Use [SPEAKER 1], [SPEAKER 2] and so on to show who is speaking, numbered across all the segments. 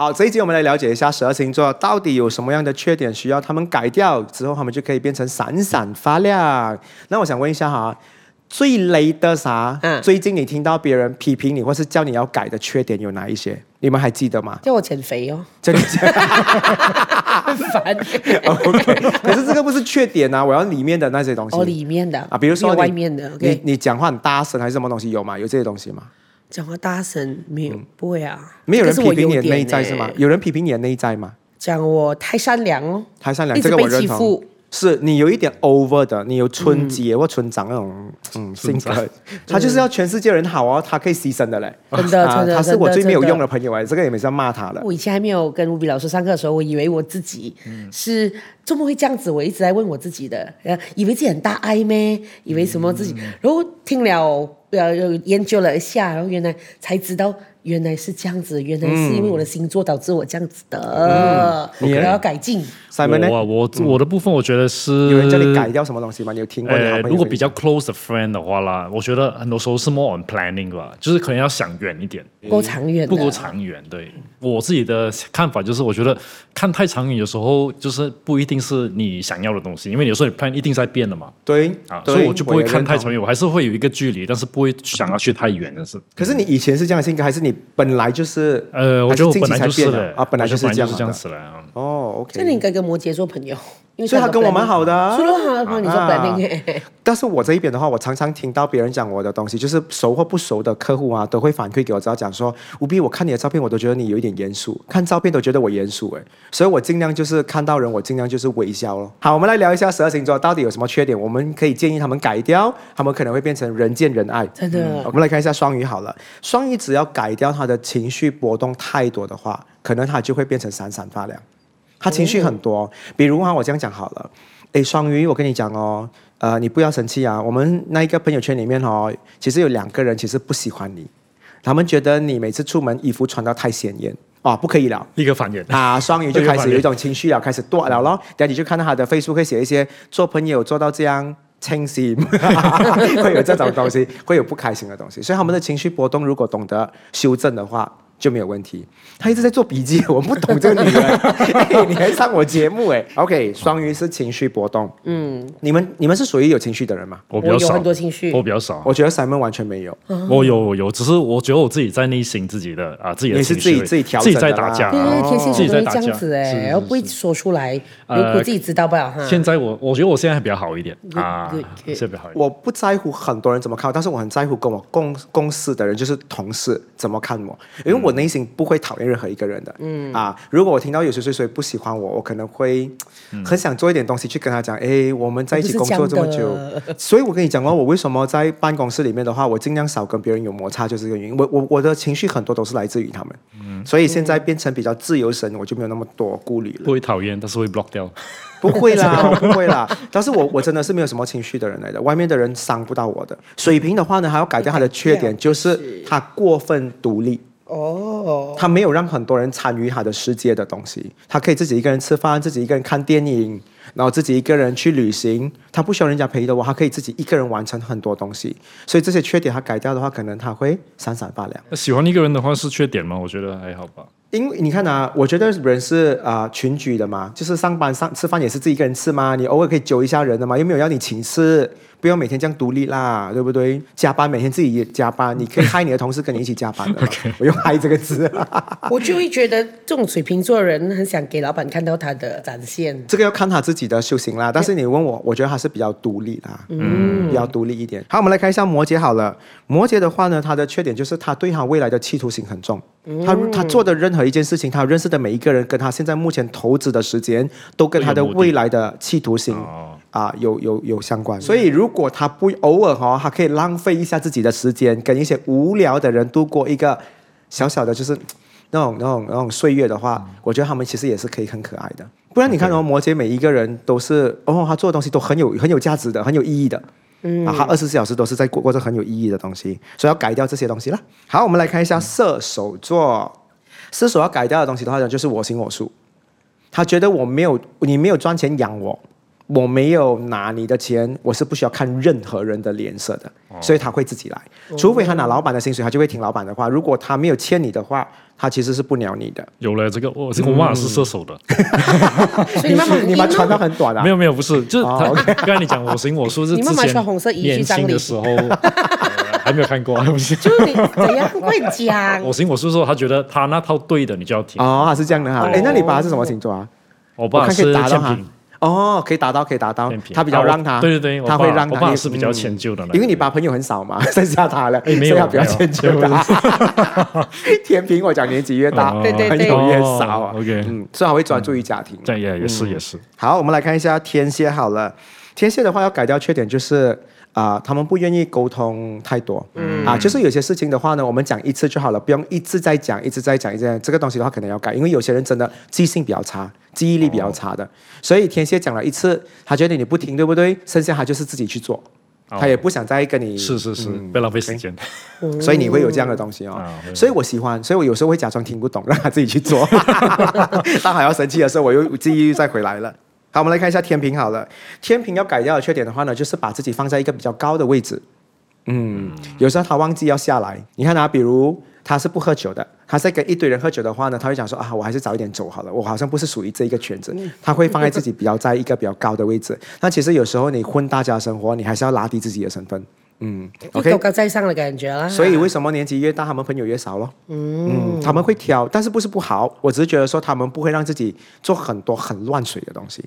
[SPEAKER 1] 好，这一集我们来了解一下十二星座到底有什么样的缺点需要他们改掉，之后他们就可以变成闪闪发亮。那我想问一下哈，最雷的啥？嗯，最近你听到别人批评你，或是叫你要改的缺点有哪一些？你们还记得吗？
[SPEAKER 2] 叫我减肥哦。
[SPEAKER 1] 真的？很烦。OK，可是这个不是缺点啊，我要里面的那些东西。
[SPEAKER 2] 哦，里面的
[SPEAKER 1] 啊，比如说
[SPEAKER 2] 外面的。
[SPEAKER 1] 你你讲话很大声还是什么东西有吗？有这些东西吗？
[SPEAKER 2] 讲话大声没有？不会啊，
[SPEAKER 1] 没有人批评你的内在是吗？有人批评你的内在吗？
[SPEAKER 2] 讲我太善良哦，
[SPEAKER 1] 太善良，这个我认同。是你有一点 over 的，你有村姐或村长那种嗯性格，他就是要全世界人好哦，他可以牺牲的嘞。
[SPEAKER 2] 真的，真的，
[SPEAKER 1] 他是我最没有用的朋友哎，这个也没要骂他了。
[SPEAKER 2] 我以前还没有跟 Ruby 老师上课的时候，我以为我自己是怎么会这样子？我一直在问我自己的，以为自己很大爱咩？以为什么自己？然后听了。对啊，又研究了一下，然后原来才知道原来是这样子，原来是因为我的星座导致我这样子的，我、嗯、要改进。
[SPEAKER 3] 我啊，我我的部分我觉得是
[SPEAKER 1] 有人叫你改掉什么东西吗？你有听过？呃，
[SPEAKER 3] 如果比较 close 的 friend 的话啦，我觉得很多时候是 more on planning 吧，就是可能要想远一点，
[SPEAKER 2] 不够长远，
[SPEAKER 3] 不够长远。对我自己的看法就是，我觉得看太长远有时候就是不一定是你想要的东西，因为有时候你 plan 一定在变的嘛。
[SPEAKER 1] 对
[SPEAKER 3] 啊，所以我就不会看太长远，我还是会有一个距离，但是不会想要去太远的是。
[SPEAKER 1] 可是你以前是这样的性格，还是你本来就是？
[SPEAKER 3] 呃，我觉得我本来就是的
[SPEAKER 1] 啊，本来就是
[SPEAKER 3] 这样子的啊。
[SPEAKER 1] 哦，OK。
[SPEAKER 2] 这你应该跟摩羯做朋友。
[SPEAKER 1] 所以他跟我蛮好的，
[SPEAKER 2] 说的好的话，你说本命。
[SPEAKER 1] 但是我这一边的话，我常常听到别人讲我的东西，就是熟或不熟的客户啊，都会反馈给我，只要讲说，吴斌，我看你的照片，我都觉得你有一点严肃，看照片都觉得我严肃哎，所以我尽量就是看到人，我尽量就是微笑咯。好，我们来聊一下十二星座到底有什么缺点，我们可以建议他们改掉，他们可能会变成人见人爱。
[SPEAKER 2] 真的，
[SPEAKER 1] 我们来看一下双鱼好了，双鱼只要改掉他的情绪波动太多的话，可能他就会变成闪闪发亮。他情绪很多，比如啊，我这样讲好了，诶，双鱼，我跟你讲哦，呃，你不要生气啊。我们那一个朋友圈里面哦，其实有两个人其实不喜欢你，他们觉得你每次出门衣服穿得太显眼，啊，不可以了，
[SPEAKER 3] 立刻反眼
[SPEAKER 1] 啊，双鱼就 开始有一种情绪了，开始断了。咯。等下你就看到他的 Facebook 会写一些做朋友做到这样清醒，会有这种东西，会有不开心的东西，所以他们的情绪波动如果懂得修正的话。就没有问题。他一直在做笔记，我不懂这个女人。哎，你还上我节目哎？OK，双鱼是情绪波动。嗯，你们你们是属于有情绪的人吗？
[SPEAKER 3] 我比较少，
[SPEAKER 2] 很多情绪，
[SPEAKER 3] 我比较少。
[SPEAKER 1] 我觉得 Simon 完全没有。
[SPEAKER 3] 我有有，只是我觉得我自己在内心自己的啊，自己的情绪，
[SPEAKER 1] 你是自己自己调整，
[SPEAKER 3] 自己在打架。
[SPEAKER 2] 对对对，天蝎座会这样子哎，然后不会说出来，如果自己知道不了。
[SPEAKER 3] 现在我我觉得我现在还比较好一点啊，现在比较好一点。
[SPEAKER 1] 我不在乎很多人怎么看我，但是我很在乎跟我共共事的人，就是同事怎么看我，因为我内心不会讨厌任何一个人的，嗯啊，如果我听到有谁谁谁不喜欢我，我可能会很想做一点东西去跟他讲，哎，我们在一起工作这么久，所以我跟你讲过，我为什么在办公室里面的话，我尽量少跟别人有摩擦，就是这个原因。我我我的情绪很多都是来自于他们，嗯，所以现在变成比较自由神，我就没有那么多顾虑了。
[SPEAKER 3] 不会讨厌，但是会 block 掉。
[SPEAKER 1] 不会啦，不会啦。但是我我真的是没有什么情绪的人来的，外面的人伤不到我的。水瓶的话呢，还要改掉他的缺点，就是他过分独立。哦，他没有让很多人参与他的世界的东西，他可以自己一个人吃饭，自己一个人看电影，然后自己一个人去旅行，他不需要人家陪的话，他可以自己一个人完成很多东西。所以这些缺点他改掉的话，可能他会闪闪发亮。
[SPEAKER 3] 喜欢一个人的话是缺点吗？我觉得还好吧。
[SPEAKER 1] 因为你看啊，我觉得人是啊、呃、群居的嘛，就是上班上吃饭也是自己一个人吃嘛，你偶尔可以揪一下人的嘛，又没有要你请吃。不用每天这样独立啦，对不对？加班每天自己也加班，你可以害你的同事跟你一起加班的。Okay. 我用“害”这个字。
[SPEAKER 2] 我就会觉得这种水瓶座的人很想给老板看到他的展现。
[SPEAKER 1] 这个要看他自己的修行啦。但是你问我，我觉得还是比较独立啦，嗯，比较独立一点。好，我们来看一下摩羯好了。摩羯的话呢，他的缺点就是他对他未来的企图心很重。嗯、他他做的任何一件事情，他认识的每一个人，跟他现在目前投资的时间，都跟他的未来的企图心。啊，有有有相关，所以如果他不偶尔哈，他可以浪费一下自己的时间，跟一些无聊的人度过一个小小的，就是那种那种那种岁月的话，我觉得他们其实也是可以很可爱的。不然你看哦，摩羯每一个人都是哦，他做的东西都很有很有价值的，很有意义的，嗯，啊，他二十四小时都是在过过着很有意义的东西，所以要改掉这些东西了。好，我们来看一下射手座，射手要改掉的东西的话呢，就是我行我素，他觉得我没有你没有赚钱养我。我没有拿你的钱，我是不需要看任何人的脸色的，
[SPEAKER 3] 哦、
[SPEAKER 1] 所以他会自己来。除非他拿老板的薪水，他就会听老板的话。如果他没有欠你的话，他其实是不鸟你的。
[SPEAKER 3] 有了这个，我这个我妈妈是射手的，
[SPEAKER 2] 所以妈妈
[SPEAKER 1] 你们穿到很短啊？
[SPEAKER 3] 没有没有，不是，就是他 刚才你讲我行我素是之前年轻的时候。还没有看过，不是？
[SPEAKER 2] 就你怎样会讲？
[SPEAKER 3] 我行我素说，他觉得他那套对的，你就要听。
[SPEAKER 1] 哦，是这样的哈。哎，那你爸是什么星座啊？
[SPEAKER 3] 我爸是天平。
[SPEAKER 1] 哦，可以达到，可以达到。他比较让他，
[SPEAKER 3] 对对对，
[SPEAKER 1] 他会让他。
[SPEAKER 3] 我爸是比较迁就的，
[SPEAKER 1] 因为你爸朋友很少嘛，剩下他了，
[SPEAKER 3] 没有
[SPEAKER 1] 比较迁就的。天平，我讲年纪越大，
[SPEAKER 2] 对对对，
[SPEAKER 1] 朋友越少啊。
[SPEAKER 3] OK，
[SPEAKER 1] 嗯，最好会专注于家庭。
[SPEAKER 3] 这也也是也是。
[SPEAKER 1] 好，我们来看一下天蝎好了。天蝎的话要改掉缺点就是。啊、呃，他们不愿意沟通太多，嗯、啊，就是有些事情的话呢，我们讲一次就好了，不用一直在讲，一直在讲，一直在讲这个东西的话，可能要改，因为有些人真的记性比较差，记忆力比较差的，哦、所以天蝎讲了一次，他觉得你不听，对不对？剩下他就是自己去做，哦、他也不想再跟你，
[SPEAKER 3] 是是是，不要浪费时间，
[SPEAKER 1] 所以你会有这样的东西哦，哦所以我喜欢，所以我有时候会假装听不懂，让他自己去做，当还要生气的时候，我又记忆力再回来了。好，我们来看一下天平好了。天平要改掉的缺点的话呢，就是把自己放在一个比较高的位置。嗯，有时候他忘记要下来。你看啊，比如他是不喝酒的，他在跟一堆人喝酒的话呢，他会讲说啊，我还是早一点走好了，我好像不是属于这一个圈子。他会放在自己比较在一个比较高的位置。那其实有时候你混大家生活，你还是要拉低自己的身份。嗯，OK，
[SPEAKER 2] 高高在上的感觉啦。
[SPEAKER 1] 所以为什么年纪越大，他们朋友越少咯？嗯，嗯，他们会挑，但是不是不好？我只是觉得说他们不会让自己做很多很乱水的东西。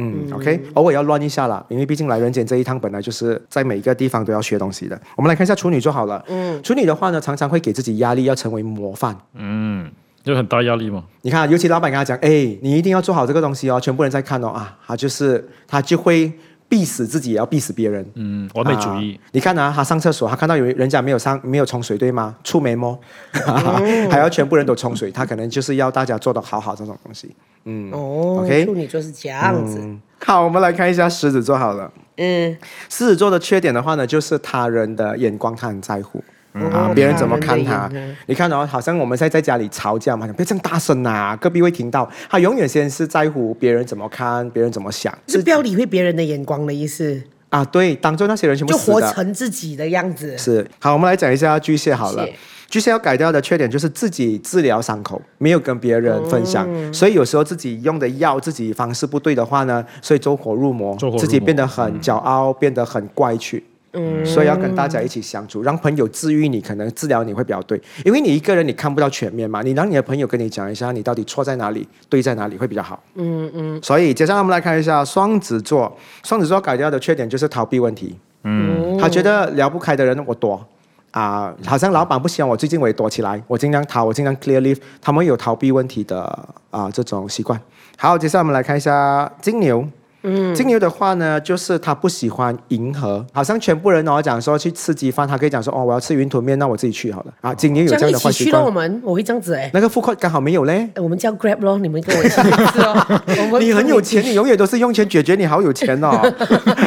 [SPEAKER 1] 嗯，OK，偶尔要乱一下啦，因为毕竟来人间这一趟本来就是在每一个地方都要学东西的。我们来看一下处女座好了，嗯，处女的话呢，常常会给自己压力，要成为模范，
[SPEAKER 3] 嗯，就很大压力嘛。
[SPEAKER 1] 你看，尤其老板跟他讲，哎，你一定要做好这个东西哦，全部人在看哦，啊，他就是他就会。逼死自己也要必死别人，
[SPEAKER 3] 嗯，完美主义。
[SPEAKER 1] 啊、你看啊，他上厕所，他看到有人家没有上，没有冲水，对吗？触媒摸，嗯、还要全部人都冲水，他可能就是要大家做的好好这种东西。嗯，
[SPEAKER 2] 哦，OK，处女座是这样子、嗯。
[SPEAKER 1] 好，我们来看一下狮子座好了。嗯，狮子座的缺点的话呢，就是他人的眼光他很在乎。嗯、啊！别人怎么看他？你看哦，好像我们现在在家里吵架嘛，别这么大声啊，隔壁会听到。他永远先是在乎别人怎么看，别人怎么想，
[SPEAKER 2] 是不要理会别人的眼光的意思
[SPEAKER 1] 啊？对，当做那些人全部
[SPEAKER 2] 就活成自己的样子。
[SPEAKER 1] 是。好，我们来讲一下巨蟹好了。巨蟹要改掉的缺点就是自己治疗伤口，没有跟别人分享，嗯、所以有时候自己用的药，自己方式不对的话呢，所以走火入魔，入魔自己变得很骄傲，嗯、变得很怪趣。嗯，所以要跟大家一起相处，让朋友治愈你，可能治疗你会比较对，因为你一个人你看不到全面嘛，你让你的朋友跟你讲一下，你到底错在哪里，对在哪里会比较好。嗯嗯。所以接下来我们来看一下双子座，双子座改掉的缺点就是逃避问题。嗯。他觉得聊不开的人我躲啊，好像老板不喜欢我，最近我也躲起来，我尽量逃，我尽量 clear leave，他们有逃避问题的啊这种习惯。好，接下来我们来看一下金牛。嗯，金牛的话呢，就是他不喜欢迎合，好像全部人哦讲说去吃鸡饭，他可以讲说哦，我要吃云吞面，那我自己去好了啊。金牛有这样的坏习惯。我
[SPEAKER 2] 们，我会这样子哎。
[SPEAKER 1] 那个付款刚好没有嘞。
[SPEAKER 2] 我们叫 Grab 咯，你们跟我一起吃哦。
[SPEAKER 1] 你很有钱，你永远都是用钱解决，你好有钱哦。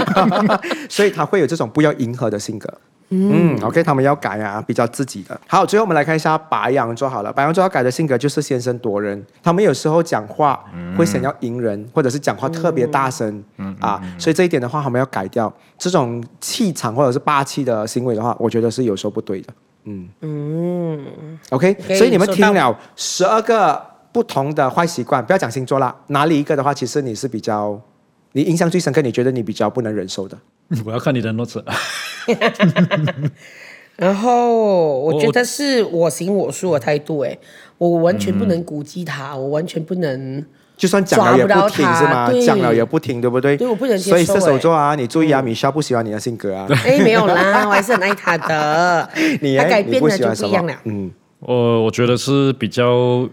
[SPEAKER 1] 所以他会有这种不要迎合的性格。嗯，OK，他们要改啊，比较自己的。好，最后我们来看一下白羊座好了。白羊座要改的性格就是先声夺人，他们有时候讲话会想要赢人，或者是讲话特别大声，嗯啊，所以这一点的话，他们要改掉这种气场或者是霸气的行为的话，我觉得是有时候不对的。嗯嗯，OK，所以你们听了十二个不同的坏习惯，不要讲星座啦，哪里一个的话，其实你是比较你印象最深刻，你觉得你比较不能忍受的？
[SPEAKER 3] 我要看你的 notes。
[SPEAKER 2] 然后我觉得是我行我素的态度，哎，我完全不能估计他，我完全不能，
[SPEAKER 1] 就算讲了也不听是吗？讲了也不听，对不对？
[SPEAKER 2] 对，我不能接受。
[SPEAKER 1] 所以射手座啊，你注意啊，米莎不喜欢你的性格啊。
[SPEAKER 2] 哎，没有啦，我还是很爱他的。
[SPEAKER 1] 你
[SPEAKER 2] 他改变了就不一样了。
[SPEAKER 3] 嗯，我我觉得是比较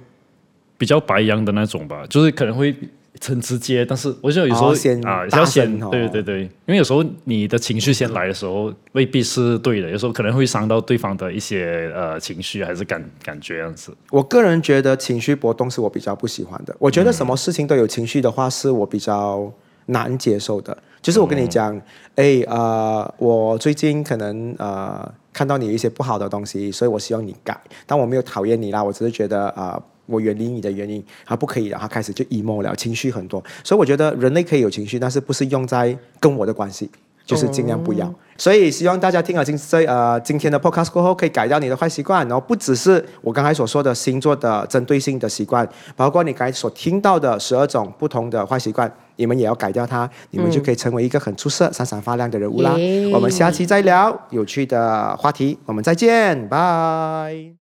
[SPEAKER 3] 比较白羊的那种吧，就是可能会。很直接，但是我觉得有时候、哦、先啊，要先、哦、对对对，因为有时候你的情绪先来的时候未必是对的，有时候可能会伤到对方的一些呃情绪还是感感觉样子。
[SPEAKER 1] 我个人觉得情绪波动是我比较不喜欢的。我觉得什么事情都有情绪的话，是我比较难接受的。就是我跟你讲，哎、嗯，呃，我最近可能呃看到你一些不好的东西，所以我希望你改。但我没有讨厌你啦，我只是觉得啊。呃我远离你的原因，他不可以了，他开始就 emo 了，情绪很多。所以我觉得人类可以有情绪，但是不是用在跟我的关系。就是尽量不要，嗯、所以希望大家听了今这呃今天的 podcast 过后，可以改掉你的坏习惯，然后不只是我刚才所说的星座的针对性的习惯，包括你刚才所听到的十二种不同的坏习惯，你们也要改掉它，你们就可以成为一个很出色、闪闪发亮的人物啦。嗯、我们下期再聊有趣的话题，我们再见，拜。